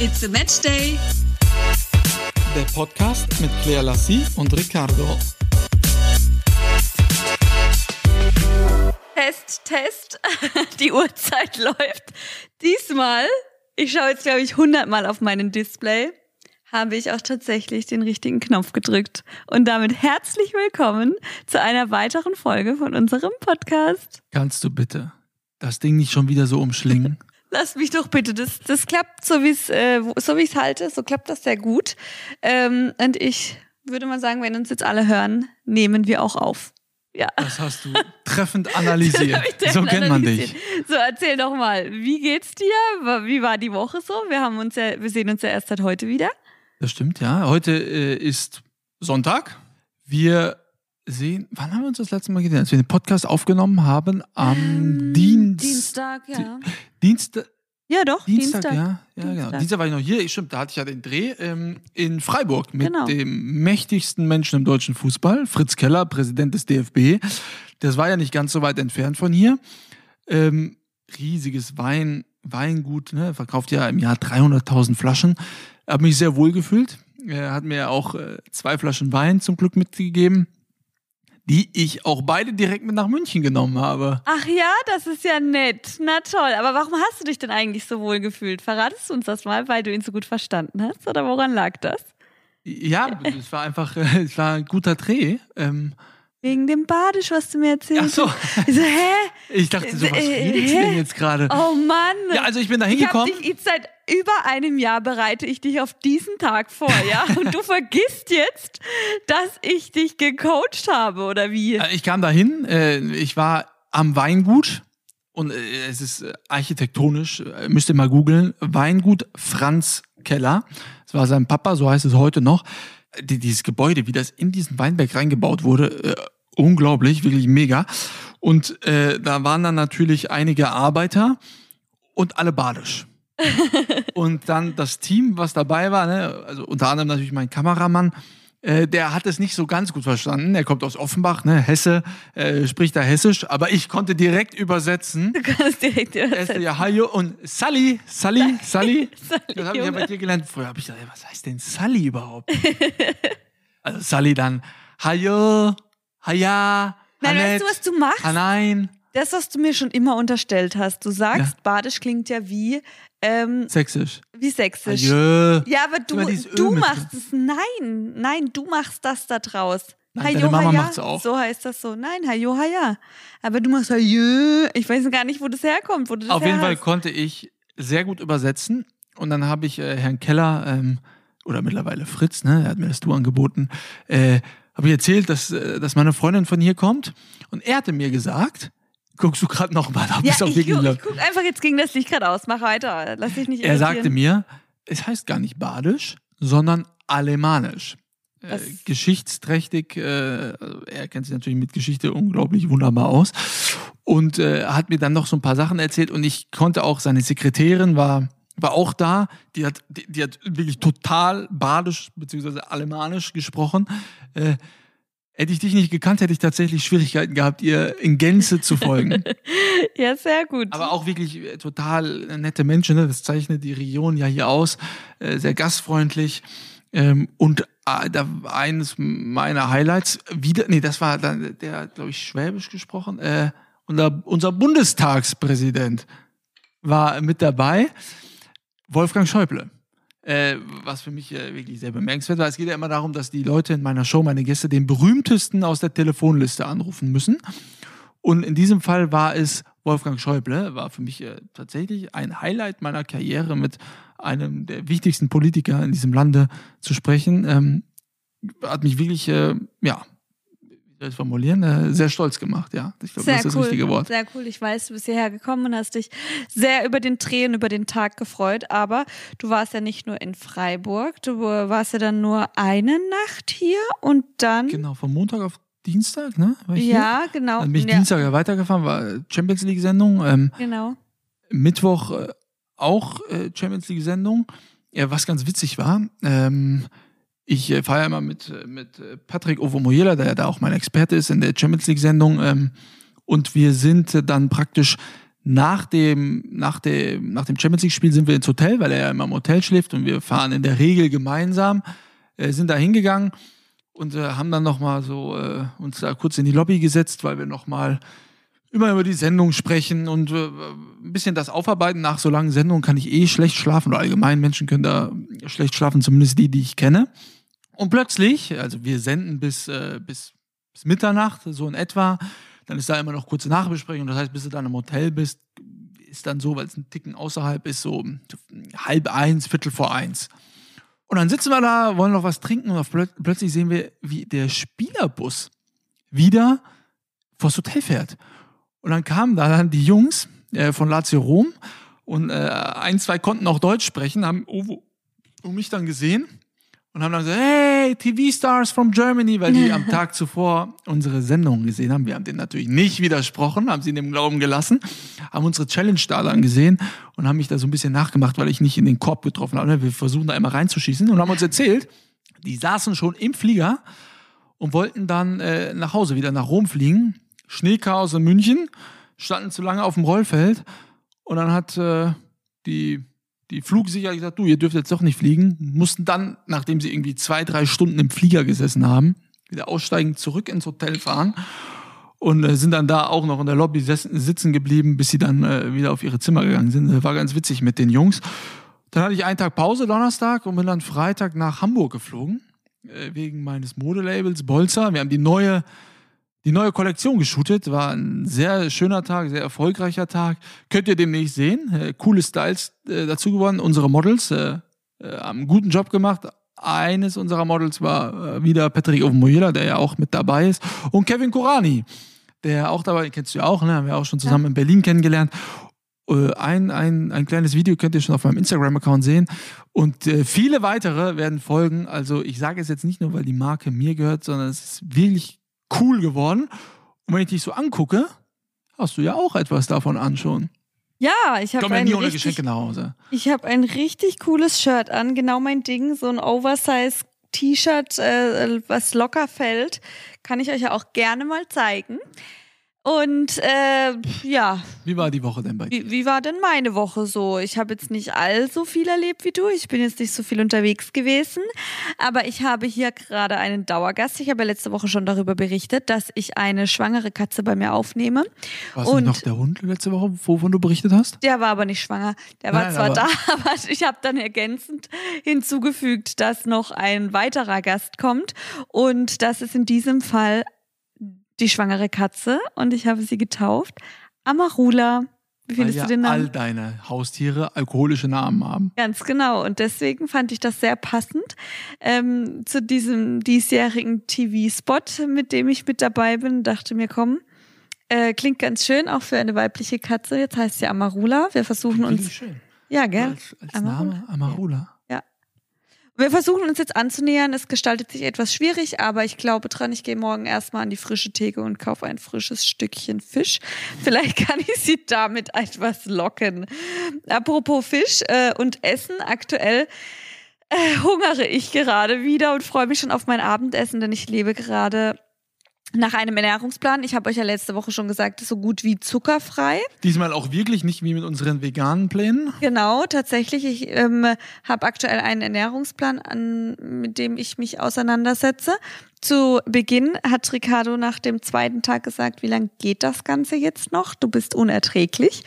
It's a Match Day. Der Podcast mit Claire Lassie und Ricardo. Test, Test. Die Uhrzeit läuft. Diesmal, ich schaue jetzt, glaube ich, 100 Mal auf meinen Display, habe ich auch tatsächlich den richtigen Knopf gedrückt. Und damit herzlich willkommen zu einer weiteren Folge von unserem Podcast. Kannst du bitte das Ding nicht schon wieder so umschlingen? Lass mich doch bitte. Das, das klappt so wie äh, so wie ich es halte. So klappt das sehr gut. Ähm, und ich würde mal sagen, wenn uns jetzt alle hören, nehmen wir auch auf. Ja. Das hast du treffend analysiert. so kennt man dich. So, erzähl doch mal, wie geht's dir? Wie war die Woche so? Wir haben uns ja, wir sehen uns ja erst seit heute wieder. Das stimmt, ja. Heute äh, ist Sonntag. Wir sehen, wann haben wir uns das letzte Mal gesehen? Als wir den Podcast aufgenommen haben, am ähm, Dienst, Dienstag, ja. Dienstag. Ja, doch, Dienstag, Dienstag. ja. ja Dienstag. Genau. Dienstag war ich noch hier. Stimmt, da hatte ich ja den Dreh ähm, in Freiburg mit Genau. dem mächtigsten Menschen im deutschen Fußball, Fritz Keller, Präsident des DFB. Das war ja nicht ganz so weit entfernt von hier. Ähm, riesiges Wein, Weingut, ne? verkauft ja im Jahr 300.000 Flaschen. Habe mich sehr wohl gefühlt. Er hat mir auch äh, zwei Flaschen Wein zum Glück mitgegeben, die ich auch beide direkt mit nach München genommen habe. Ach ja, das ist ja nett. Na toll. Aber warum hast du dich denn eigentlich so wohl gefühlt? Verratest du uns das mal, weil du ihn so gut verstanden hast? Oder woran lag das? Ja, es war einfach, es war ein guter Dreh. Ähm, Wegen dem Badisch, was du mir erzählt ach so. Ich so, hä? ich dachte so, was Äh, redet sie hä? denn jetzt gerade? Oh Mann. Ja, also ich bin da ich hingekommen. dich jetzt seit über einem Jahr bereite ich dich auf diesen Tag vor, ja? Und du vergisst jetzt, dass ich dich gecoacht habe, oder wie? Äh, Ich kam dahin, äh, ich war am Weingut und äh, es ist äh, architektonisch, äh, müsst ihr mal googeln, Weingut Franz Keller. Das war sein Papa, so heißt es heute noch. Die, dieses Gebäude, wie das in diesen Weinberg reingebaut wurde, äh, unglaublich, wirklich mega. Und äh, da waren dann natürlich einige Arbeiter und alle badisch. und dann das Team, was dabei war, ne, also unter anderem natürlich mein Kameramann, äh, der hat es nicht so ganz gut verstanden. Er kommt aus Offenbach, ne, Hesse, äh, spricht da Hessisch, aber ich konnte direkt übersetzen. Du kannst direkt Er übersetzen. ja Hajo und Sally, Sally, Sally. Sally, Das habe ich ja bei dir gelernt. Früher habe ich gedacht, ey, was heißt denn Sally überhaupt? also Sally dann Hajo, Haya, Nein, Hanet, weißt du, was du machst? Hanein. Das, was du mir schon immer unterstellt hast. Du sagst, Badisch klingt ja wie, ähm, Sächsisch. wie sächsisch. Hajo. Ja, aber du, du machst es. Nein, nein, du machst das da draus. Nein, deine Mama haja. macht's auch. So heißt das so. Nein, Hajo, haja. Aber du machst Hajo. Ich weiß gar nicht, wo das herkommt. Wo das Auf jeden Fall konnte ich sehr gut übersetzen. Und dann habe ich äh, Herrn Keller, ähm, oder mittlerweile Fritz, ne, er hat mir das Du angeboten, äh, habe ich erzählt, dass, äh, dass meine Freundin von hier kommt. Und er hatte mir gesagt, guckst du gerade noch mal, ob Ja, ich, guck, ich guck einfach, jetzt ging das Licht gerade aus. Mach weiter. Lass dich nicht Er irritieren. sagte mir, es heißt gar nicht Badisch, sondern Alemanisch. Äh, geschichtsträchtig, äh, er kennt sich natürlich mit Geschichte unglaublich wunderbar aus und äh, hat mir dann noch so ein paar Sachen erzählt und ich konnte auch, seine Sekretärin war, war auch da, die hat, die, die hat wirklich total Badisch bzw. Alemanisch gesprochen. Äh, hätte ich dich nicht gekannt, hätte ich tatsächlich Schwierigkeiten gehabt, ihr in Gänze zu folgen. Ja, sehr gut. Aber auch wirklich äh, total nette Menschen, ne? das zeichnet die Region ja hier aus, äh, sehr gastfreundlich. Ähm, und äh, da war eines meiner Highlights wieder, nee, das war dann, der glaube ich, Schwäbisch gesprochen, äh, unser, unser Bundestagspräsident war mit dabei, Wolfgang Schäuble. Äh, was für mich äh, wirklich sehr bemerkenswert war. Es geht ja immer darum, dass die Leute in meiner Show, meine Gäste, den berühmtesten aus der Telefonliste anrufen müssen. Und in diesem Fall war es Wolfgang Schäuble, war für mich äh, tatsächlich ein Highlight meiner Karriere, mit einem der wichtigsten Politiker in diesem Lande zu sprechen. Ähm, hat mich wirklich, äh, ja, soll ich formulieren, äh, sehr stolz gemacht, ja. Ich glaube, das ist cool. das richtige Wort. Sehr cool. Ich weiß, du bist hierher gekommen und hast dich sehr über den Dreh und über den Tag gefreut. Aber du warst ja nicht nur in Freiburg, du warst ja dann nur eine Nacht hier und dann. Genau, von Montag auf Dienstag, ne? Ich hier? Ja, genau. Dann bin ich ja, Dienstag ja weitergefahren, war Champions League-Sendung. Ähm, Genau. Mittwoch äh, auch äh, Champions League-Sendung. Ja, was ganz witzig war, ähm, ich äh, fahre ja immer mit, äh, mit äh, Patrick Ovomoyela, der ja da auch mein Experte ist in der Champions League-Sendung. Ähm, und wir sind äh, dann praktisch nach dem, nach dem, nach dem Champions League-Spiel sind wir ins Hotel, weil er ja immer im Hotel schläft und wir fahren in der Regel gemeinsam, äh, sind da hingegangen und äh, haben dann nochmal so äh, uns da kurz in die Lobby gesetzt, weil wir nochmal immer über die Sendung sprechen und äh, ein bisschen das aufarbeiten. Nach so langen Sendungen kann ich eh schlecht schlafen oder allgemein Menschen können da schlecht schlafen, zumindest die, die ich kenne. Und plötzlich, also wir senden bis, äh, bis, bis Mitternacht, so in etwa, dann ist da immer noch kurze Nachbesprechung. Das heißt, bis du dann im Hotel bist, ist dann so, weil es ein Ticken außerhalb ist, so halb eins, Viertel vor eins. Und dann sitzen wir da, wollen noch was trinken und plöt plötzlich sehen wir, wie der Spielerbus wieder vors Hotel fährt. Und dann kamen da dann die Jungs äh, von Lazio Rom und äh, ein, zwei konnten auch Deutsch sprechen, haben Uwe und mich dann gesehen und haben dann gesagt, hey, TV-Stars from Germany, weil die am Tag zuvor unsere Sendung gesehen haben. Wir haben denen natürlich nicht widersprochen, haben sie in dem Glauben gelassen, haben unsere Challenge da dann gesehen und haben mich da so ein bisschen nachgemacht, weil ich nicht in den Korb getroffen habe. Wir versuchen da immer reinzuschießen und haben uns erzählt, die saßen schon im Flieger und wollten dann äh, nach Hause wieder nach Rom fliegen. Schneechaos in München, standen zu lange auf dem Rollfeld und dann hat äh, die die Flugsicherheit gesagt, du, ihr dürft jetzt doch nicht fliegen, mussten dann, nachdem sie irgendwie zwei, drei Stunden im Flieger gesessen haben, wieder aussteigen, zurück ins Hotel fahren und äh, sind dann da auch noch in der Lobby sitzen geblieben, bis sie dann äh, wieder auf ihre Zimmer gegangen sind. Das war ganz witzig mit den Jungs. Dann hatte ich einen Tag Pause Donnerstag und bin dann Freitag nach Hamburg geflogen, äh, wegen meines Modelabels Bolzer. Wir haben die neue die neue Kollektion geshootet. War ein sehr schöner Tag, sehr erfolgreicher Tag. Könnt ihr demnächst sehen. Äh, coole Styles äh, dazu gewonnen. Unsere Models äh, äh, haben einen guten Job gemacht. Eines unserer Models war äh, wieder Patrick Ovenmoyela, der ja auch mit dabei ist. Und Kevin Korani, der auch dabei, kennst du ja auch, ne? haben wir auch schon zusammen ja. in Berlin kennengelernt. Äh, ein, ein, ein kleines Video könnt ihr schon auf meinem Instagram-Account sehen. Und äh, viele weitere werden folgen. Also ich sage es jetzt nicht nur, weil die Marke mir gehört, sondern es ist wirklich cool geworden. Und wenn ich dich so angucke, hast du ja auch etwas davon an schon. Ja, ich habe ein, richtig, Geschenke nach Hause. Ich habe ein richtig cooles Shirt an, genau mein Ding, so ein Oversize T-Shirt, äh, was locker fällt, kann ich euch ja auch gerne mal zeigen. Und äh, ja. Wie war die Woche denn bei dir? Wie, wie war denn meine Woche so? Ich habe jetzt nicht allzu viel erlebt wie du. Ich bin jetzt nicht so viel unterwegs gewesen. Aber ich habe hier gerade einen Dauergast. Ich habe ja letzte Woche schon darüber berichtet, dass ich eine schwangere Katze bei mir aufnehme. War es noch der Hund letzte Woche, wovon du berichtet hast? Der war aber nicht schwanger. Der war Nein, zwar aber da, aber ich habe dann ergänzend hinzugefügt, dass noch ein weiterer Gast kommt. Und das ist in diesem Fall die schwangere Katze und ich habe sie getauft Amarula. Wie findest ja du den Namen? all deine Haustiere alkoholische Namen haben. Ganz genau. Und deswegen fand ich das sehr passend ähm, zu diesem diesjährigen TV-Spot, mit dem ich mit dabei bin. Dachte mir, komm, äh, klingt ganz schön, auch für eine weibliche Katze. Jetzt heißt sie Amarula. Wir versuchen uns. Schön. Ja, gell? Als, als Amarula. Name Amarula. Wir versuchen uns jetzt anzunähern. Es gestaltet sich etwas schwierig, aber ich glaube dran, ich gehe morgen erstmal an die frische Theke und kaufe ein frisches Stückchen Fisch. Vielleicht kann ich sie damit etwas locken. Apropos Fisch äh, und Essen, aktuell äh, hungere ich gerade wieder und freue mich schon auf mein Abendessen, denn ich lebe gerade nach einem Ernährungsplan. Ich habe euch ja letzte Woche schon gesagt, so gut wie zuckerfrei. Diesmal auch wirklich nicht wie mit unseren veganen Plänen. Genau, tatsächlich. Ich ähm, habe aktuell einen Ernährungsplan, an, mit dem ich mich auseinandersetze. Zu Beginn hat Ricardo nach dem zweiten Tag gesagt, wie lange geht das Ganze jetzt noch? Du bist unerträglich.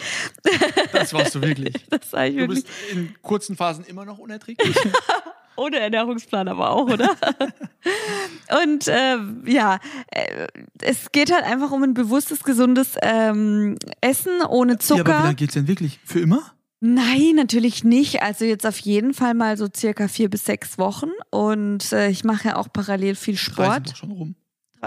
Das warst du wirklich. Das war ich du wirklich. bist in kurzen Phasen immer noch unerträglich. Ohne Ernährungsplan aber auch, oder? und äh, ja, äh, es geht halt einfach um ein bewusstes, gesundes ähm, Essen ohne Zucker. Ja, aber wie lange geht's denn wirklich? Für immer? Nein, natürlich nicht. Also jetzt auf jeden Fall mal so circa vier bis sechs Wochen. Und äh, ich mache ja auch parallel viel Sport. Doch schon rum.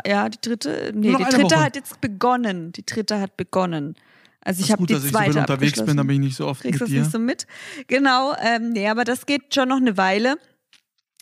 Ja, die dritte, nee, die dritte Woche. hat jetzt begonnen. Die dritte hat begonnen. Also ich habe die dass zweite ich so unterwegs bin, dann bin ich nicht so oft Kriegst mit dir. nicht so mit. Genau, ähm, nee, aber das geht schon noch eine Weile.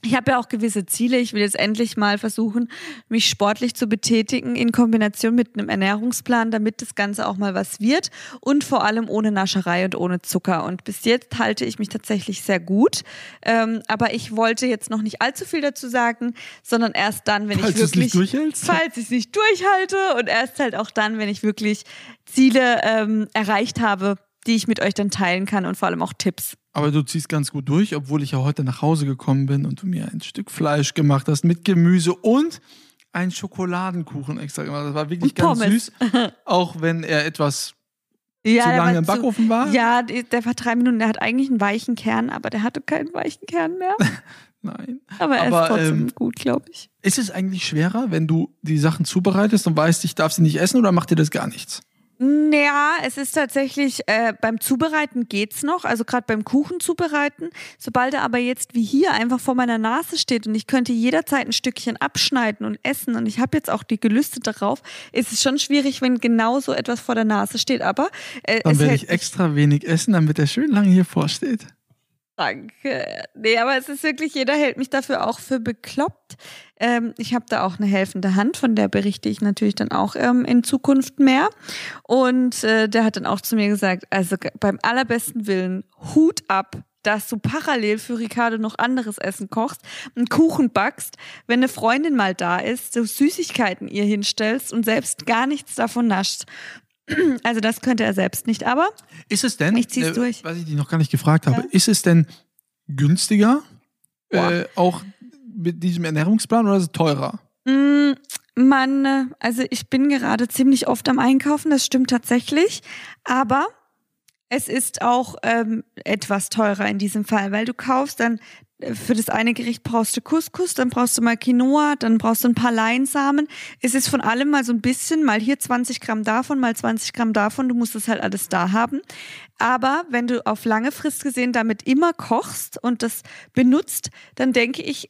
Ich habe ja auch gewisse Ziele. Ich will jetzt endlich mal versuchen, mich sportlich zu betätigen in Kombination mit einem Ernährungsplan, damit das Ganze auch mal was wird und vor allem ohne Nascherei und ohne Zucker. Und bis jetzt halte ich mich tatsächlich sehr gut. Ähm, aber ich wollte jetzt noch nicht allzu viel dazu sagen, sondern erst dann, wenn falls ich wirklich, falls ich es nicht durchhalte und erst halt auch dann, wenn ich wirklich Ziele ähm, erreicht habe, die ich mit euch dann teilen kann und vor allem auch Tipps. Aber du ziehst ganz gut durch, obwohl ich ja heute nach Hause gekommen bin und du mir ein Stück Fleisch gemacht hast mit Gemüse und einen Schokoladenkuchen extra gemacht. Das war wirklich Und ganz Pommes. süß, auch wenn er etwas Ja, zu lange im zu- Backofen war. Ja, der war drei Minuten. Der hat eigentlich einen weichen Kern, aber der hatte keinen weichen Kern mehr. Nein. Aber er Aber, ist trotzdem ähm, gut, glaube ich. Ist es eigentlich schwerer, wenn du die Sachen zubereitest und weißt, ich darf sie nicht essen oder macht dir das gar nichts? Ja, es ist tatsächlich, äh, beim Zubereiten geht's noch, also gerade beim Kuchen zubereiten. Sobald er aber jetzt wie hier einfach vor meiner Nase steht und ich könnte jederzeit ein Stückchen abschneiden und essen und ich habe jetzt auch die Gelüste darauf, ist es schon schwierig, wenn genau so etwas vor der Nase steht. Aber äh, Dann werde ich extra wenig essen, damit er schön lange hier vorsteht. Danke. Nee, aber es ist wirklich, jeder hält mich dafür auch für bekloppt. Ähm, ich habe da auch eine helfende Hand, von der berichte ich natürlich dann auch ähm, in Zukunft mehr. Und äh, der hat dann auch zu mir gesagt, also beim allerbesten Willen, Hut ab, dass du parallel für Ricardo noch anderes Essen kochst, einen Kuchen backst, wenn eine Freundin mal da ist, so Süßigkeiten ihr hinstellst und selbst gar nichts davon nascht. Also das könnte er selbst nicht, aber Ist es denn, Ich zieh's durch. was ich dich noch gar nicht gefragt habe, Ja. ist es denn günstiger, äh, auch mit diesem Ernährungsplan oder ist es teurer? Mm, Man, äh, also ich bin gerade ziemlich oft am Einkaufen, das stimmt tatsächlich, aber es ist auch ähm, etwas teurer in diesem Fall, weil du kaufst dann äh, für das eine Gericht brauchst du Couscous, dann brauchst du mal Quinoa, dann brauchst du ein paar Leinsamen. Es ist von allem mal so ein bisschen, mal hier 20 Gramm davon, mal 20 Gramm davon. Du musst es halt alles da haben. Aber wenn du auf lange Frist gesehen damit immer kochst und das benutzt, dann denke ich,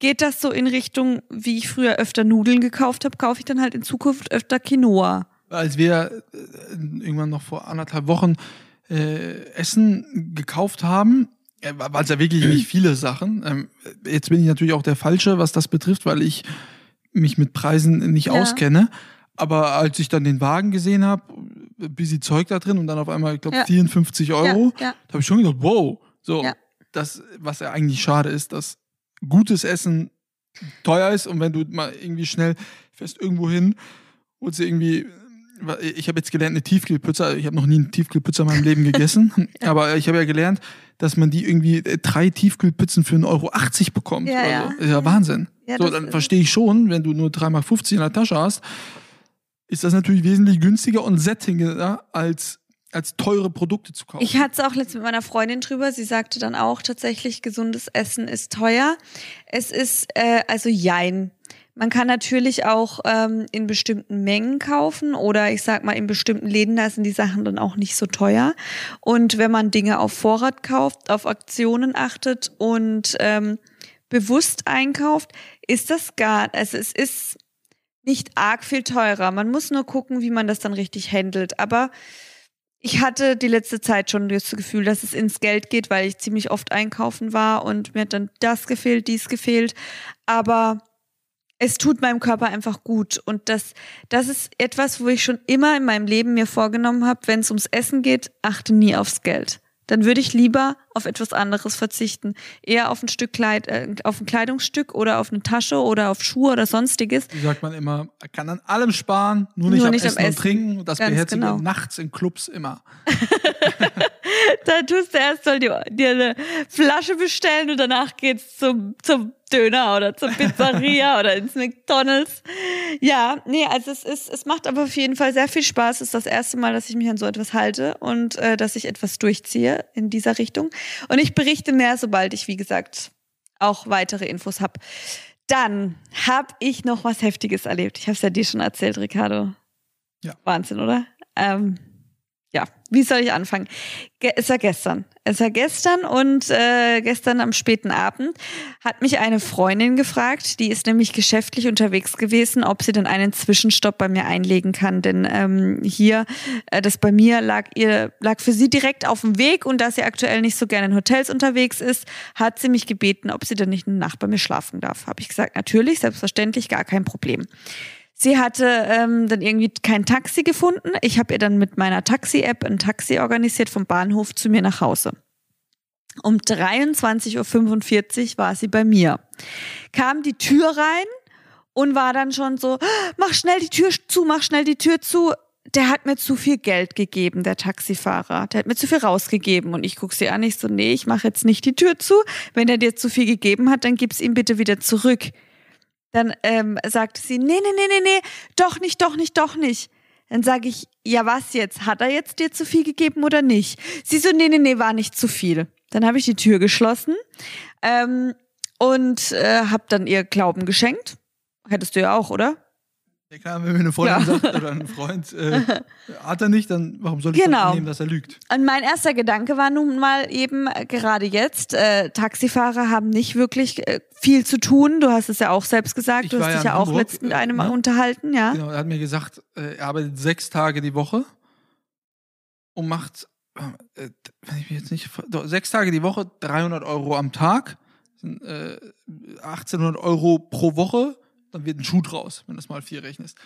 geht das so in Richtung, wie ich früher öfter Nudeln gekauft habe, kaufe ich dann halt in Zukunft öfter Quinoa. Als wir äh, irgendwann noch vor anderthalb Wochen äh, Essen gekauft haben, äh, war es ja wirklich nicht viele Sachen. Ähm, jetzt bin ich natürlich auch der Falsche, was das betrifft, weil ich mich mit Preisen nicht Ja. auskenne. Aber als ich dann den Wagen gesehen habe, busy Zeug da drin und dann auf einmal, ich glaube, Ja. 54 Euro, Ja, ja. da habe ich schon gedacht, wow. So, das, was ja eigentlich schade ist, dass gutes Essen teuer ist und wenn du mal irgendwie schnell fährst irgendwo hin, holst du irgendwie, ich habe jetzt gelernt, eine Tiefkühlpizza, ich habe noch nie eine Tiefkühlpizza in meinem Leben gegessen, aber ich habe ja gelernt, dass man die irgendwie äh, drei Tiefkühlpizzen für 1,80 Euro bekommt. Ja, ja. so. Ist ja Wahnsinn. Ja, so, dann verstehe ich schon, wenn du nur 3,50 in der Tasche hast, ist das natürlich wesentlich günstiger und sättigender als, als teure Produkte zu kaufen. Ich hatte es auch letztens mit meiner Freundin drüber. Sie sagte dann auch tatsächlich, gesundes Essen ist teuer. Es ist äh, also Jein. Man kann natürlich auch ähm, in bestimmten Mengen kaufen oder ich sag mal in bestimmten Läden, da sind die Sachen dann auch nicht so teuer. Und wenn man Dinge auf Vorrat kauft, auf Aktionen achtet und ähm, bewusst einkauft, ist das gar, also es ist nicht arg viel teurer. Man muss nur gucken, wie man das dann richtig handelt. Aber ich hatte die letzte Zeit schon das Gefühl, dass es ins Geld geht, weil ich ziemlich oft einkaufen war und mir hat dann das gefehlt, dies gefehlt. Aber es tut meinem Körper einfach gut. Und das, das ist etwas, wo ich schon immer in meinem Leben mir vorgenommen habe, wenn es ums Essen geht, achte nie aufs Geld. Dann würde ich lieber auf etwas anderes verzichten. Eher auf ein Stück Kleid, äh, auf ein Kleidungsstück oder auf eine Tasche oder auf Schuhe oder sonstiges. Wie sagt man immer, man kann an allem sparen, nur nicht, Nur am, nicht am Essen und Essen. Trinken. Und das Ganz beherzige genau. nachts in Clubs immer. Da tust du erst mal dir, eine Flasche bestellen und danach geht's zum, zum Döner oder zur Pizzeria oder ins McDonalds. Ja, nee, also es ist, es macht aber auf jeden Fall sehr viel Spaß. Es ist das erste Mal, dass ich mich an so etwas halte und äh, dass ich etwas durchziehe in dieser Richtung. Und ich berichte mehr, sobald ich, wie gesagt, auch weitere Infos habe. Dann habe ich noch was Heftiges erlebt. Ich habe es ja dir schon erzählt, Ricardo. Ja. Wahnsinn, oder? Ähm, ja, wie soll ich anfangen? Ge es war gestern. Es war gestern und äh, gestern am späten Abend hat mich eine Freundin gefragt, die ist nämlich geschäftlich unterwegs gewesen, ob sie denn einen Zwischenstopp bei mir einlegen kann. Denn ähm, hier, äh, das bei mir lag ihr, lag für sie direkt auf dem Weg und da sie aktuell nicht so gerne in Hotels unterwegs ist, hat sie mich gebeten, ob sie denn nicht eine Nacht bei mir schlafen darf. Habe ich gesagt, natürlich, selbstverständlich, gar kein Problem. Sie hatte ähm, dann irgendwie kein Taxi gefunden. Ich habe ihr dann mit meiner Taxi-App ein Taxi organisiert vom Bahnhof zu mir nach Hause. Um 23.45 Uhr war sie bei mir. Kam die Tür rein und war dann schon so, mach schnell die Tür zu, mach schnell die Tür zu. Der hat mir zu viel Geld gegeben, der Taxifahrer. Der hat mir zu viel rausgegeben. Und ich guck sie an, ich so, nee, ich mache jetzt nicht die Tür zu. Wenn er dir zu viel gegeben hat, dann gib's ihm bitte wieder zurück. Dann ähm, sagte sie, nee, nee, nee, nee, nee, doch nicht, doch nicht, doch nicht. Dann sage ich, ja, was jetzt? Hat er jetzt dir zu viel gegeben oder nicht? Sie so, nee, nee, nee, war nicht zu viel. Dann habe ich die Tür geschlossen ähm, und äh, habe dann ihr Glauben geschenkt. Hättest du ja auch, oder? Ja klar, wenn mir eine Freundin ja. sagt oder ein Freund, äh, hat er nicht, dann warum soll ich genau. annehmen, dass er lügt? Und mein erster Gedanke war nun mal eben äh, gerade jetzt, äh, Taxifahrer haben nicht wirklich äh, viel zu tun. Du hast es ja auch selbst gesagt, ich du hast dich ja, auch letztens mit einem äh, unterhalten, ja. Genau, er hat mir gesagt, äh, er arbeitet sechs Tage die Woche und macht, äh, wenn ich mich jetzt nicht, sechs Tage die Woche, 300 Euro am Tag, sind, 1800 Euro pro Woche dann wird ein Schuh draus, wenn du das mal vier rechnest.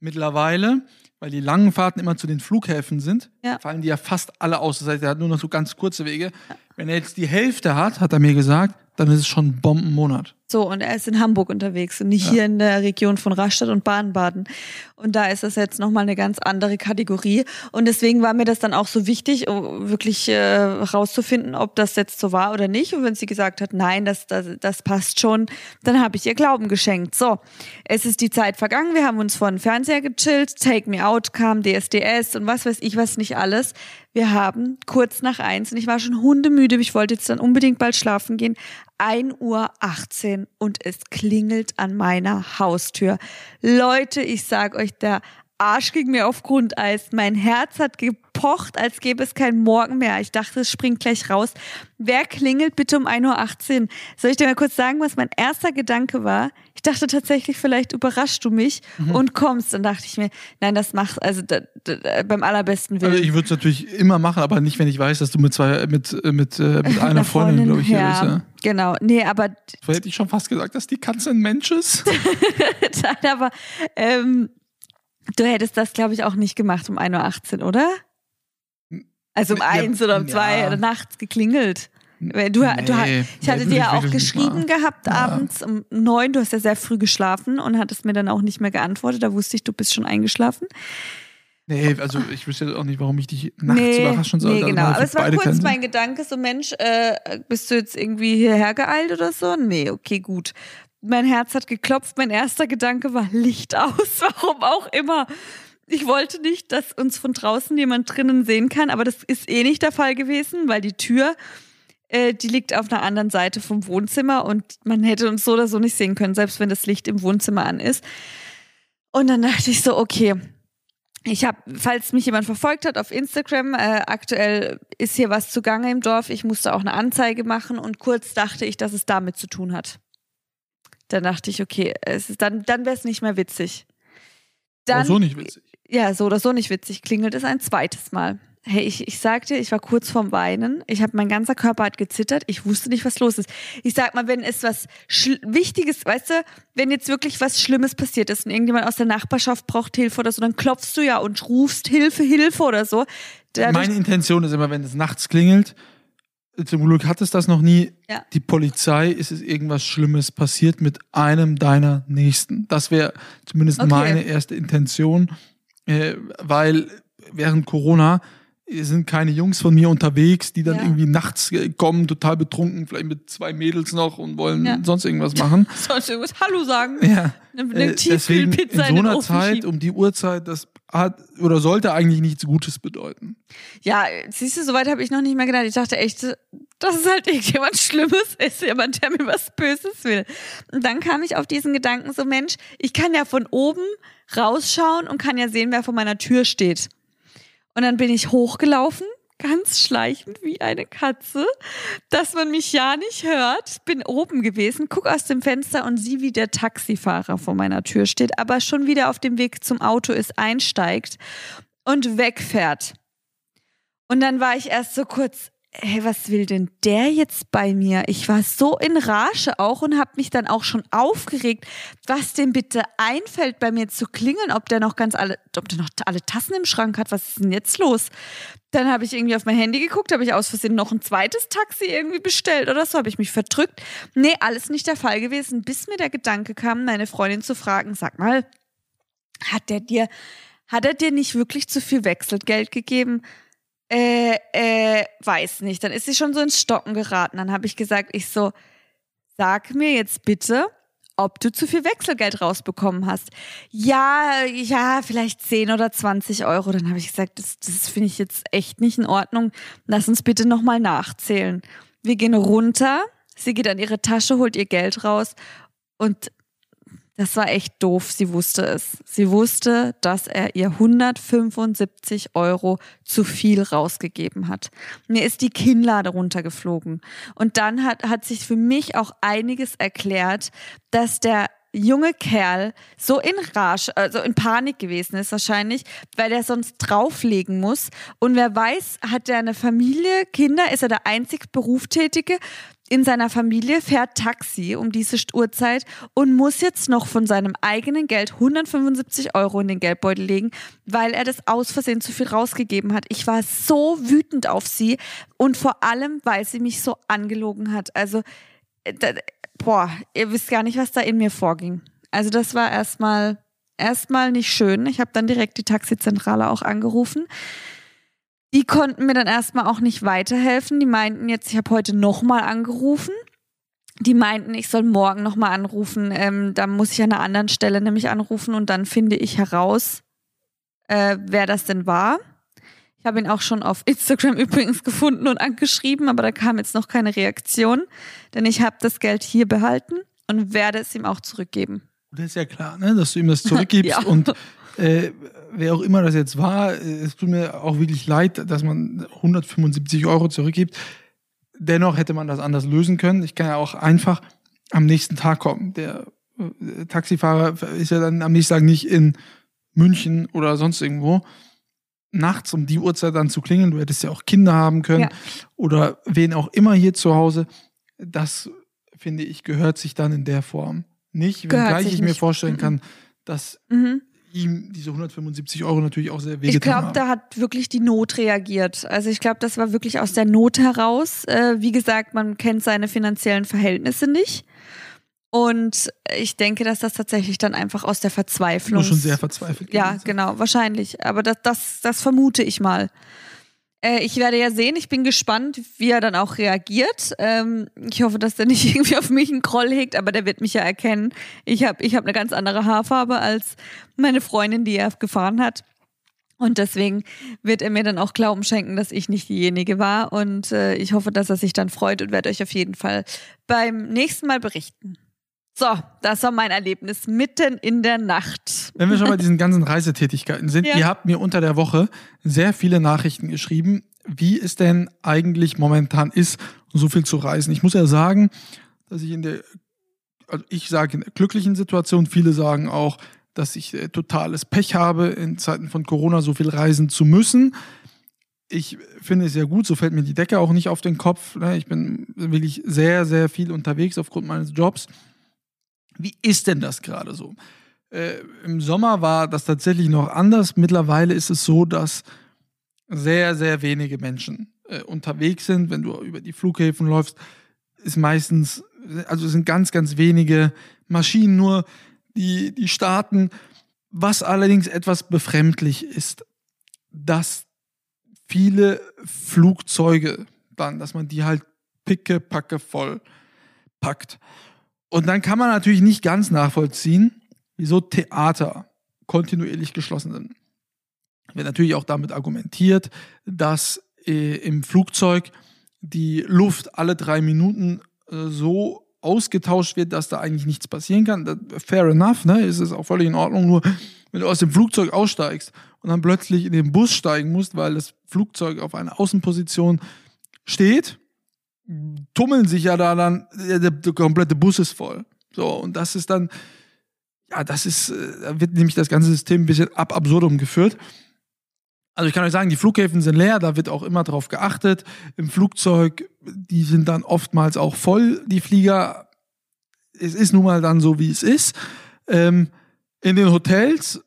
Mittlerweile, weil die langen Fahrten immer zu den Flughäfen sind, ja. fallen die ja fast alle aus. Das heißt, er hat nur noch so ganz kurze Wege. Ja. Wenn er jetzt die Hälfte hat, hat er mir gesagt, dann ist es schon ein Bombenmonat. So, und er ist in Hamburg unterwegs und nicht ja. hier in der Region von Rastatt und Baden-Baden. Und da ist das jetzt nochmal eine ganz andere Kategorie. Und deswegen war mir das dann auch so wichtig, wirklich äh, rauszufinden, ob das jetzt so war oder nicht. Und wenn sie gesagt hat, nein, das, das, das passt schon, dann habe ich ihr Glauben geschenkt. So, es ist die Zeit vergangen, wir haben uns vor den Fernseher gechillt, Take Me Out kam, DSDS und was weiß ich was nicht alles. Wir haben kurz nach eins und ich war schon hundemüde, ich wollte jetzt dann unbedingt bald schlafen gehen, 1.18 Uhr und es klingelt an meiner Haustür. Leute, ich sag euch, der Arsch ging mir auf Grundeis. Mein Herz hat gepocht, als gäbe es keinen Morgen mehr. Ich dachte, es springt gleich raus. Wer klingelt bitte um 1.18 Uhr? Soll ich dir mal kurz sagen, was mein erster Gedanke war? Ich dachte tatsächlich, vielleicht überraschst du mich mhm. und kommst. Dann dachte ich mir, nein, das machst also da, da, beim allerbesten Willen. Also ich würde es natürlich immer machen, aber nicht, wenn ich weiß, dass du mit zwei, mit, mit, äh, mit einer Freundin, Freundin glaube ich, ja, hier bist. Ja. Genau, nee, aber. So hätte ich schon fast gesagt, dass die Katze ein Mensch ist. nein, aber ähm, du hättest das, glaube ich, auch nicht gemacht um 1.18 Uhr, oder? Also um ja, eins oder um zwei ja. nachts geklingelt. Du, nee, du, ich hatte dir ja auch geschrieben gehabt ja. abends um neun. Du hast ja sehr früh geschlafen und hattest mir dann auch nicht mehr geantwortet. Da wusste ich, du bist schon eingeschlafen. Nee, also ich wüsste jetzt auch nicht, warum ich dich nachts nee, überraschen soll. Nee, genau. Aber es war kurz Kanten. mein Gedanke, so Mensch, äh, bist du jetzt irgendwie hierher geeilt oder so? Nee, okay, gut. Mein Herz hat geklopft. Mein erster Gedanke war Licht aus, warum auch immer ich wollte nicht, dass uns von draußen jemand drinnen sehen kann, aber das ist eh nicht der Fall gewesen, weil die Tür, äh, die liegt auf einer anderen Seite vom Wohnzimmer und man hätte uns so oder so nicht sehen können, selbst wenn das Licht im Wohnzimmer an ist. Und dann dachte ich so, okay, ich habe, falls mich jemand verfolgt hat auf Instagram, äh, aktuell ist hier was zugange im Dorf. Ich musste auch eine Anzeige machen und kurz dachte ich, dass es damit zu tun hat. Dann dachte ich, okay, es ist, dann, dann wäre es nicht mehr witzig. Dann, so nicht witzig. Ja, so oder so nicht witzig. Klingelt es ein zweites Mal. Hey, ich, ich sag dir, ich war kurz vorm Weinen. Ich habe mein ganzer Körper hat gezittert. Ich wusste nicht, was los ist. Ich sag mal, wenn es was Wichtiges, weißt du, wenn jetzt wirklich was Schlimmes passiert ist und irgendjemand aus der Nachbarschaft braucht Hilfe oder so, dann klopfst du ja und rufst Hilfe, Hilfe oder so. Dadurch Meine Intention ist immer, wenn es nachts klingelt, zum Glück hat es das noch nie. Ja. Die Polizei, ist es irgendwas Schlimmes passiert mit einem deiner Nächsten. Das wäre zumindest okay. meine erste Intention äh, weil während Corona sind keine Jungs von mir unterwegs, die dann ja. irgendwie nachts kommen, total betrunken, vielleicht mit zwei Mädels noch und wollen ja. sonst irgendwas machen. sonst irgendwas Hallo sagen. Ja. Eine, eine äh, deswegen in so einer in Zeit schieben. um die Uhrzeit, das hat oder sollte eigentlich nichts Gutes bedeuten. Ja, siehst du, soweit habe ich noch nicht mehr gedacht. Ich dachte echt, dass es halt irgendjemand Schlimmes ist, jemand, der mir was Böses will. Und dann kam ich auf diesen Gedanken so, Mensch, ich kann ja von oben rausschauen und kann ja sehen, wer vor meiner Tür steht. Und dann bin ich hochgelaufen, ganz schleichend wie eine Katze, dass man mich ja nicht hört. Bin oben gewesen, guck aus dem Fenster und sieh, wie der Taxifahrer vor meiner Tür steht, aber schon wieder auf dem Weg zum Auto ist, einsteigt und wegfährt. Und dann war ich erst so kurz, hey, was will denn der jetzt bei mir? Ich war so in Rage auch und habe mich dann auch schon aufgeregt, was dem bitte einfällt, bei mir zu klingeln, ob der noch ganz alle, ob der noch alle Tassen im Schrank hat. Was ist denn jetzt los? Dann habe ich irgendwie auf mein Handy geguckt, habe ich aus Versehen noch ein zweites Taxi irgendwie bestellt oder so, habe ich mich verdrückt. Nee, alles nicht der Fall gewesen, bis mir der Gedanke kam, meine Freundin zu fragen, sag mal, hat der dir, hat er dir nicht wirklich zu viel Wechselgeld gegeben? Äh, äh, weiß nicht. Dann ist sie schon so ins Stocken geraten. Dann habe ich gesagt, ich so, sag mir jetzt bitte, ob du zu viel Wechselgeld rausbekommen hast. Ja, ja, vielleicht 10 oder 20 Euro. Dann habe ich gesagt, das, das finde ich jetzt echt nicht in Ordnung. Lass uns bitte nochmal nachzählen. Wir gehen runter. Sie geht an ihre Tasche, holt ihr Geld raus und das war echt doof. Sie wusste es. Sie wusste, dass er ihr 175 Euro zu viel rausgegeben hat. Mir ist die Kinnlade runtergeflogen. Und dann hat, hat sich für mich auch einiges erklärt, dass der junge Kerl so in Rage, also in Panik gewesen ist wahrscheinlich, weil er sonst drauflegen muss. Und wer weiß, hat er eine Familie, Kinder, ist er der einzig Berufstätige in seiner Familie, fährt Taxi um diese Uhrzeit und muss jetzt noch von seinem eigenen Geld 175 Euro in den Geldbeutel legen, weil er das aus Versehen zu viel rausgegeben hat. Ich war so wütend auf sie und vor allem, weil sie mich so angelogen hat. Also, äh, boah, ihr wisst gar nicht, was da in mir vorging. Also das war erstmal erstmal nicht schön. Ich habe dann direkt die Taxizentrale auch angerufen. Die konnten mir dann erstmal auch nicht weiterhelfen. Die meinten jetzt, ich habe heute nochmal angerufen. Die meinten, ich soll morgen nochmal anrufen. Ähm, da muss ich an einer anderen Stelle nämlich anrufen und dann finde ich heraus, äh, wer das denn war. Ich habe ihn auch schon auf Instagram übrigens gefunden und angeschrieben, aber da kam jetzt noch keine Reaktion, denn ich habe das Geld hier behalten und werde es ihm auch zurückgeben. Das ist ja klar, ne, dass du ihm das zurückgibst ja. und äh, wer auch immer das jetzt war, es tut mir auch wirklich leid, dass man 175 Euro zurückgibt. Dennoch hätte man das anders lösen können. Ich kann ja auch einfach am nächsten Tag kommen. Der äh, Taxifahrer ist ja dann am nächsten Tag nicht in München oder sonst irgendwo. Nachts um die Uhrzeit dann zu klingeln, du hättest ja auch Kinder haben können ja. oder wen auch immer hier zu Hause. Das finde ich gehört sich dann in der Form nicht, wenngleich ich mir vorstellen kann, mhm. dass mhm ihm diese 175 Euro natürlich auch sehr wehgetan Ich glaube, da hat wirklich die Not reagiert. Also ich glaube, das war wirklich aus der Not heraus. Äh, wie gesagt, man kennt seine finanziellen Verhältnisse nicht. Und ich denke, dass das tatsächlich dann einfach aus der Verzweiflung. schon sehr verzweifelt. Ja, genau, wahrscheinlich. Aber das, das, das vermute ich mal. Äh, ich werde ja sehen, ich bin gespannt, wie er dann auch reagiert. Ähm, ich hoffe, dass der nicht irgendwie auf mich einen Groll hegt, aber der wird mich ja erkennen. Ich habe ich hab eine ganz andere Haarfarbe als meine Freundin, die er gefahren hat. Und deswegen wird er mir dann auch Glauben schenken, dass ich nicht diejenige war. Und äh, ich hoffe, dass er sich dann freut und werde euch auf jeden Fall beim nächsten Mal berichten. So, das war mein Erlebnis mitten in der Nacht. Wenn wir schon bei diesen ganzen Reisetätigkeiten sind, ja. ihr habt mir unter der Woche sehr viele Nachrichten geschrieben, wie es denn eigentlich momentan ist, so viel zu reisen. Ich muss ja sagen, dass ich in der, also ich sage in der glücklichen Situation, viele sagen auch, dass ich äh, totales Pech habe, in Zeiten von Corona so viel reisen zu müssen. Ich finde es sehr gut, so fällt mir die Decke auch nicht auf den Kopf. Ne? Ich bin wirklich sehr, sehr viel unterwegs aufgrund meines Jobs. Wie ist denn das gerade so? Äh, Im Sommer war das tatsächlich noch anders. Mittlerweile ist es so, dass sehr, sehr wenige Menschen äh, unterwegs sind. Wenn du über die Flughäfen läufst, ist meistens, also sind ganz, ganz wenige Maschinen nur, die, die starten. Was allerdings etwas befremdlich ist, dass viele Flugzeuge dann, dass man die halt picke, packe voll packt. Und dann kann man natürlich nicht ganz nachvollziehen, wieso Theater kontinuierlich geschlossen sind. Wird natürlich auch damit argumentiert, dass äh, im Flugzeug die Luft alle drei Minuten äh, so ausgetauscht wird, dass da eigentlich nichts passieren kann. Das, fair enough, ne? Ist es auch völlig in Ordnung. Nur wenn du aus dem Flugzeug aussteigst und dann plötzlich in den Bus steigen musst, weil das Flugzeug auf einer Außenposition steht, tummeln sich ja da dann, der, der komplette Bus ist voll. So, und das ist dann, ja, das ist, äh, da wird nämlich das ganze System ein bisschen ab absurdum geführt. Also ich kann euch sagen, die Flughäfen sind leer, da wird auch immer drauf geachtet. Im Flugzeug, die sind dann oftmals auch voll, die Flieger. Es ist nun mal dann so, wie es ist. Ähm, in den Hotels,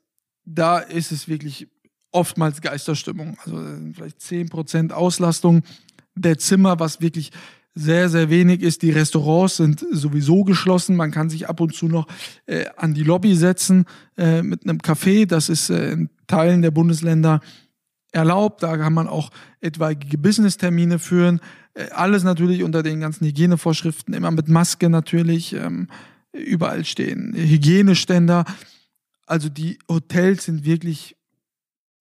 da ist es wirklich oftmals Geisterstimmung. Also vielleicht 10% Auslastung der Zimmer, was wirklich sehr, sehr wenig ist. Die Restaurants sind sowieso geschlossen. Man kann sich ab und zu noch äh, an die Lobby setzen äh, mit einem Café. Das ist äh, in Teilen der Bundesländer erlaubt. Da kann man auch etwaige Business-Termine führen. Äh, alles natürlich unter den ganzen Hygienevorschriften, immer mit Maske natürlich. Ähm, überall stehen Hygieneständer. Also die Hotels sind wirklich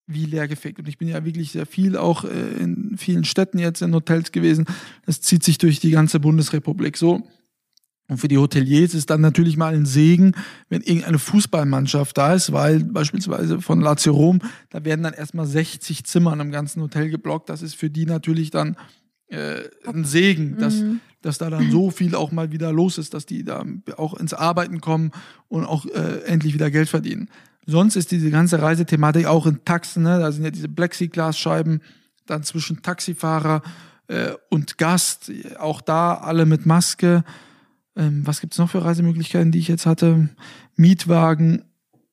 wie leergefegt. Und ich bin ja wirklich sehr viel auch äh, in vielen Städten jetzt in Hotels gewesen. Das zieht sich durch die ganze Bundesrepublik so. Und für die Hoteliers ist dann natürlich mal ein Segen, wenn irgendeine Fußballmannschaft da ist, weil beispielsweise von Lazio Rom, da werden dann erstmal 60 Zimmer in einem ganzen Hotel geblockt. Das ist für die natürlich dann äh, ein Segen, dass, mhm. dass da dann so viel auch mal wieder los ist, dass die da auch ins Arbeiten kommen und auch äh, endlich wieder Geld verdienen. Sonst ist diese ganze Reisethematik auch in Taxen, ne? da sind ja diese Plexiglasscheiben dann zwischen Taxifahrer äh, und Gast, auch da alle mit Maske. Ähm, was gibt's noch für Reisemöglichkeiten, die ich jetzt hatte? Mietwagen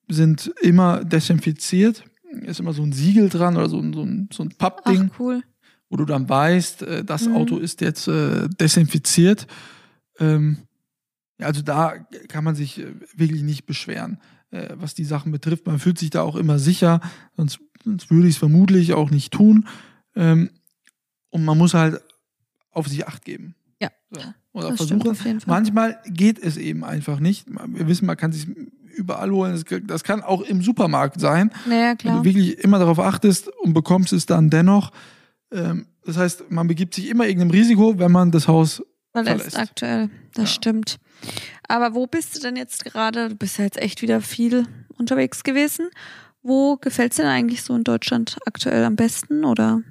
sind immer desinfiziert. Ist immer so ein Siegel dran oder so ein, so ein, so ein Pappding. Ach, cool. Wo du dann weißt, äh, das mhm. Auto ist jetzt äh, desinfiziert. Ähm, also da kann man sich äh, wirklich nicht beschweren äh, was die Sachen betrifft. Man fühlt sich da auch immer sicher, sonst, sonst würde ich es vermutlich auch nicht tun. Ähm, und man muss halt auf sich Acht geben. Ja. So. Oder versuchen. Manchmal geht es eben einfach nicht. Wir wissen, man kann sich überall holen. Das kann auch im Supermarkt sein. Naja, klar. Wenn du wirklich immer darauf achtest und bekommst es dann dennoch. Ähm, das heißt, man begibt sich immer irgendeinem Risiko, wenn man das Haus verlässt. verlässt. aktuell. Das ja. stimmt. Aber wo bist du denn jetzt gerade? Du bist ja jetzt echt wieder viel unterwegs gewesen. Wo gefällt es denn eigentlich so in Deutschland aktuell am besten oder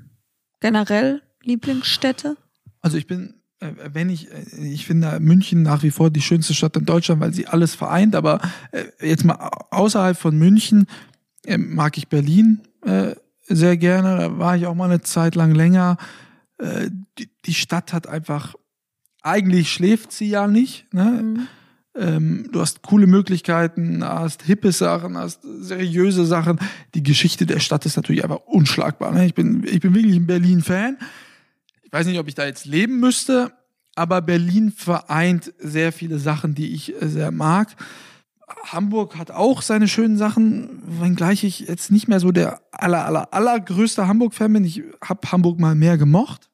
generell Lieblingsstädte? Also ich bin, äh, wenn ich, äh, ich finde München nach wie vor die schönste Stadt in Deutschland, weil sie alles vereint, aber äh, jetzt mal außerhalb von München mag ich Berlin sehr gerne. Da war ich auch mal eine Zeit lang länger. Die Stadt hat einfach eigentlich schläft sie ja nicht. Ne? Mhm. Ähm, du hast coole Möglichkeiten, hast hippe Sachen, hast seriöse Sachen. Die Geschichte der Stadt ist natürlich einfach unschlagbar. Ne? Ich, bin, ich bin wirklich ein Berlin-Fan. Ich weiß nicht, ob ich da jetzt leben müsste, aber Berlin vereint sehr viele Sachen, die ich äh, sehr mag. Hamburg hat auch seine schönen Sachen, wenngleich ich jetzt nicht mehr so der aller, aller, allergrößte Hamburg-Fan bin. Ich habe Hamburg mal mehr gemocht.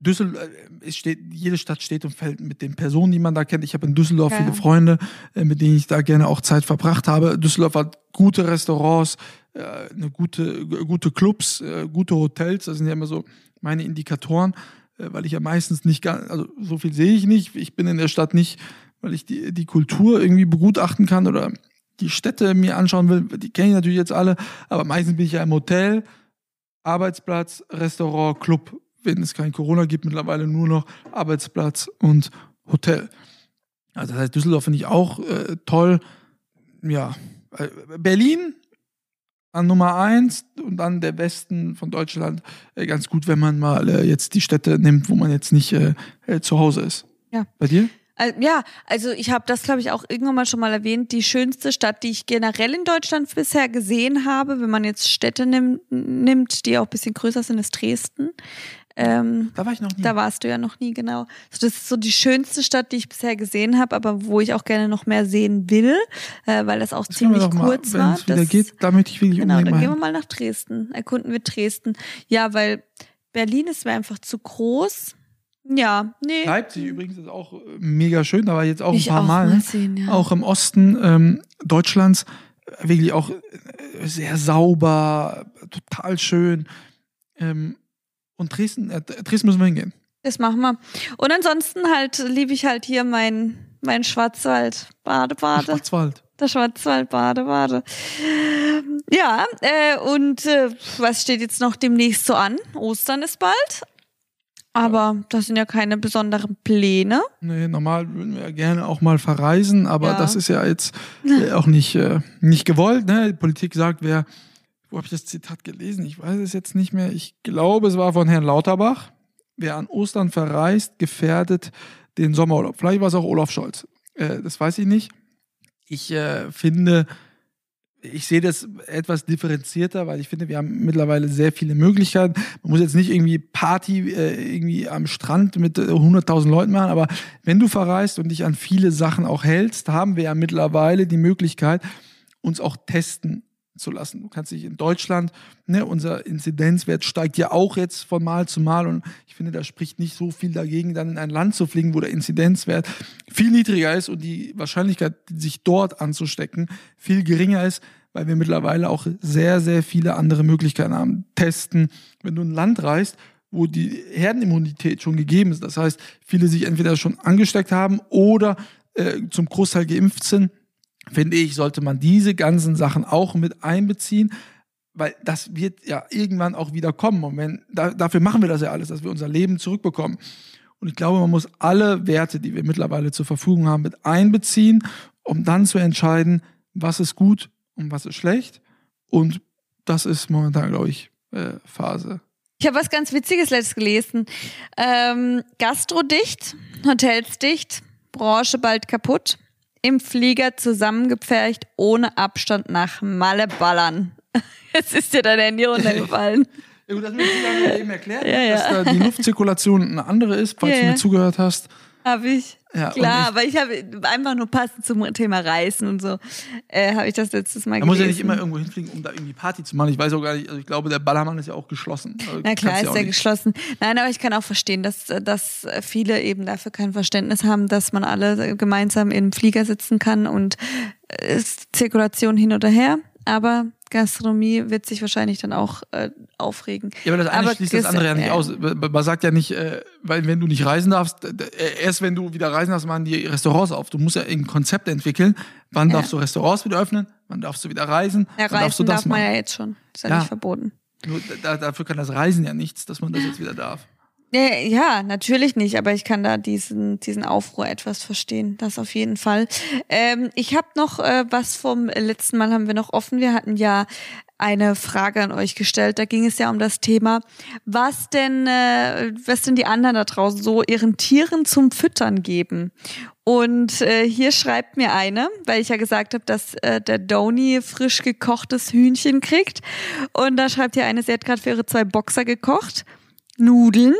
Düsseldorf, äh, es steht, jede Stadt steht und fällt mit den Personen, die man da kennt. Ich habe in Düsseldorf ja. viele Freunde, äh, mit denen ich da gerne auch Zeit verbracht habe. Düsseldorf hat gute Restaurants, äh, eine gute, gute Clubs, gute Hotels. Das sind ja immer so meine Indikatoren, weil ich ja meistens nicht ganz, also so viel sehe ich nicht. Ich bin in der Stadt nicht, weil ich die, die Kultur irgendwie begutachten kann oder die Städte mir anschauen will. Die kenne ich natürlich jetzt alle, aber meistens bin ich ja im Hotel, Arbeitsplatz, Restaurant, Club wenn es kein Corona gibt, mittlerweile nur noch Arbeitsplatz und Hotel. Also das heißt, Düsseldorf finde ich auch äh, toll. Ja, äh, Berlin an Nummer eins und dann der Westen von Deutschland äh, ganz gut, wenn man mal äh, jetzt die Städte nimmt, wo man jetzt nicht äh, äh, zu Hause ist. Ja. Bei dir? Ja, also ich habe das, glaube ich, auch irgendwann mal schon mal erwähnt. Die schönste Stadt, die ich generell in Deutschland bisher gesehen habe, wenn man jetzt Städte nimmt, nimmt die auch ein bisschen größer sind, ist Dresden. Ähm, da war ich noch nie. Da warst du ja noch nie, genau. Also das ist so die schönste Stadt, die ich bisher gesehen habe, aber wo ich auch gerne noch mehr sehen will, äh, weil das auch das ziemlich kurz mal, war. Wieder geht, da möchte ich wirklich Genau, dann gehen wir mal nach Dresden. Erkunden wir Dresden. Ja, weil Berlin ist mir einfach zu groß. Ja, nee. Leipzig übrigens ist auch äh, mega schön, da war ich jetzt auch ein paar auch Mal. mal ne? sehen, ja. Auch im Osten ähm, Deutschlands wirklich auch äh, sehr sauber, total schön. Ähm, und Dresden, äh, Dresden müssen wir hingehen. Das machen wir. Und ansonsten halt liebe ich halt hier mein, mein Schwarzwald. Bade, Bade. Schwarzwald. Der Schwarzwaldbade, warte. Ja, äh, und äh, was steht jetzt noch demnächst so an? Ostern ist bald. Aber das sind ja keine besonderen Pläne. Nee, normal würden wir ja gerne auch mal verreisen, aber Ja. das ist ja jetzt äh, auch nicht, äh, nicht gewollt. Ne? Die Politik sagt, wer, wo habe ich das Zitat gelesen? Ich weiß es jetzt nicht mehr. Ich glaube, es war von Herrn Lauterbach. Wer an Ostern verreist, gefährdet den Sommerurlaub. Vielleicht war es auch Olaf Scholz. Äh, das weiß ich nicht. Ich äh, finde, ich sehe das etwas differenzierter, weil ich finde, wir haben mittlerweile sehr viele Möglichkeiten. Man muss jetzt nicht irgendwie Party äh, irgendwie am Strand mit äh, 100.000 Leuten machen, aber wenn du verreist und dich an viele Sachen auch hältst, haben wir ja mittlerweile die Möglichkeit, uns auch testen zu lassen. Du kannst dich in Deutschland, ne, unser Inzidenzwert steigt ja auch jetzt von Mal zu Mal und ich finde, da spricht nicht so viel dagegen, dann in ein Land zu fliegen, wo der Inzidenzwert viel niedriger ist und die Wahrscheinlichkeit, sich dort anzustecken, viel geringer ist, weil wir mittlerweile auch sehr, sehr viele andere Möglichkeiten haben. Testen, wenn du in ein Land reist, wo die Herdenimmunität schon gegeben ist, das heißt, viele sich entweder schon angesteckt haben oder äh, zum Großteil geimpft sind, finde ich, sollte man diese ganzen Sachen auch mit einbeziehen, weil das wird ja irgendwann auch wieder kommen. Und wenn, da, dafür machen wir das ja alles, dass wir unser Leben zurückbekommen. Und ich glaube, man muss alle Werte, die wir mittlerweile zur Verfügung haben, mit einbeziehen, um dann zu entscheiden, was ist gut und was ist schlecht. Und das ist momentan, glaube ich, äh, Phase. Ich habe was ganz Witziges letztes gelesen. Ähm, Gastrodicht, Hotels dicht, Branche bald kaputt, im Flieger zusammengepfercht, ohne Abstand nach Malle ballern. Jetzt ist dir dein Handy runtergefallen. Ja, gut, das mir eben erklärt, Ja, ja. dass da die Luftzirkulation eine andere ist, falls Ja, du mir zugehört hast. Habe ich. Ja, Klar, aber ich habe einfach nur passend zum Thema Reisen und so, äh, habe ich das letztes Mal Man muss ja nicht immer irgendwo hinfliegen, um da irgendwie Party zu machen. Ich weiß auch gar nicht, also ich glaube, der Ballermann ist ja auch geschlossen. Also Na klar, ist ja geschlossen. Nein, aber ich kann auch verstehen, dass, dass viele eben dafür kein Verständnis haben, dass man alle gemeinsam im Flieger sitzen kann und äh, ist Zirkulation hin oder her. Aber Gastronomie wird sich wahrscheinlich dann auch äh, aufregen. Ja, aber das eine Aber schließt das andere ja nicht aus. Man sagt ja nicht, äh, weil wenn du nicht reisen darfst, äh, erst wenn du wieder reisen darfst, machen die Restaurants auf. Du musst ja ein Konzept entwickeln. Wann Ja. darfst du Restaurants wieder öffnen? Wann darfst du wieder reisen? Ja, Wann darfst du Reisen das darf man machen? ja jetzt schon. Ist ja, Ja. nicht verboten. Nur da, dafür kann das Reisen ja nichts, dass man das jetzt wieder darf. Ja, ja, natürlich nicht, aber ich kann da diesen, diesen Aufruhr etwas verstehen. Das auf jeden Fall. Ähm, ich habe noch äh, was vom letzten Mal haben wir noch offen. Wir hatten ja eine Frage an euch gestellt. Da ging es ja um das Thema, was denn, äh, was denn die anderen da draußen so ihren Tieren zum Füttern geben. Und äh, hier schreibt mir eine, weil ich ja gesagt habe, dass äh, der Doni frisch gekochtes Hühnchen kriegt. Und da schreibt hier eine, sie hat gerade für ihre zwei Boxer gekocht. Nudeln,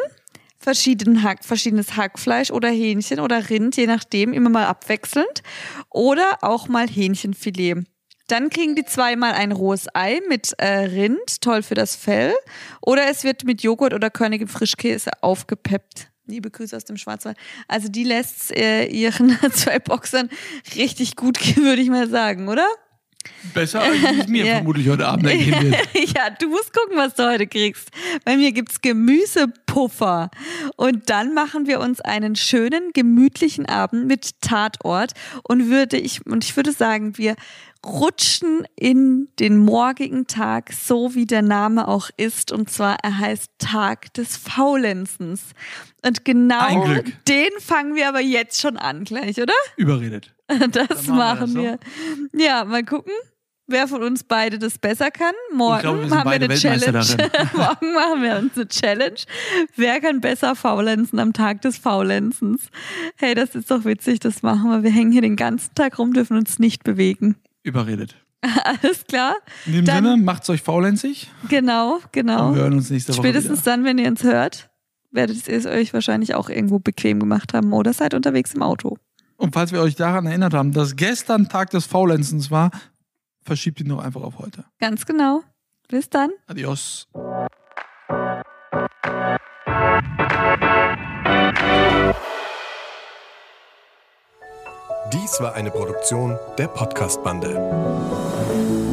verschieden Hack, verschiedenes Hackfleisch oder Hähnchen oder Rind, je nachdem, immer mal abwechselnd. Oder auch mal Hähnchenfilet. Dann kriegen die zweimal ein rohes Ei mit äh, Rind, toll für das Fell. Oder es wird mit Joghurt oder körnigem Frischkäse aufgepeppt. Liebe Grüße aus dem Schwarzwald. Also die lässt äh, ihren zwei Boxern richtig gut, gehen, würde ich mal sagen, oder? Besser als es mir Ja. vermutlich heute Abend ergehen wird. ja, du musst gucken, was du heute kriegst. Bei mir gibt's Gemüsepuffer. Und dann machen wir uns einen schönen, gemütlichen Abend mit Tatort. Und würde ich, und ich würde sagen, wir rutschen in den morgigen Tag, so wie der Name auch ist. Und zwar, er heißt Tag des Faulenzens. Und genau den fangen wir aber jetzt schon an gleich, oder? Überredet. Das machen wir machen das wir. Ja, mal gucken, wer von uns beide das besser kann. Morgen glaube, wir haben wir eine Challenge. Morgen machen wir uns eine Challenge. Wer kann besser faulenzen am Tag des Faulenzens? Hey, das ist doch witzig, das machen wir. Wir hängen hier den ganzen Tag rum, dürfen uns nicht bewegen. Überredet. Alles klar? In dem Dann- Sinne, macht's euch faulenzig Genau, genau. und wir hören uns nächste Woche Spätestens wieder. dann, wenn ihr uns hört, werdet ihr es euch wahrscheinlich auch irgendwo bequem gemacht haben oder seid unterwegs im Auto. Und falls wir euch daran erinnert haben, dass gestern Tag des Faulenzens war, verschiebt ihn doch einfach auf heute. Ganz genau. Bis dann. Adios. Dies war eine Produktion der Podcast-Bande.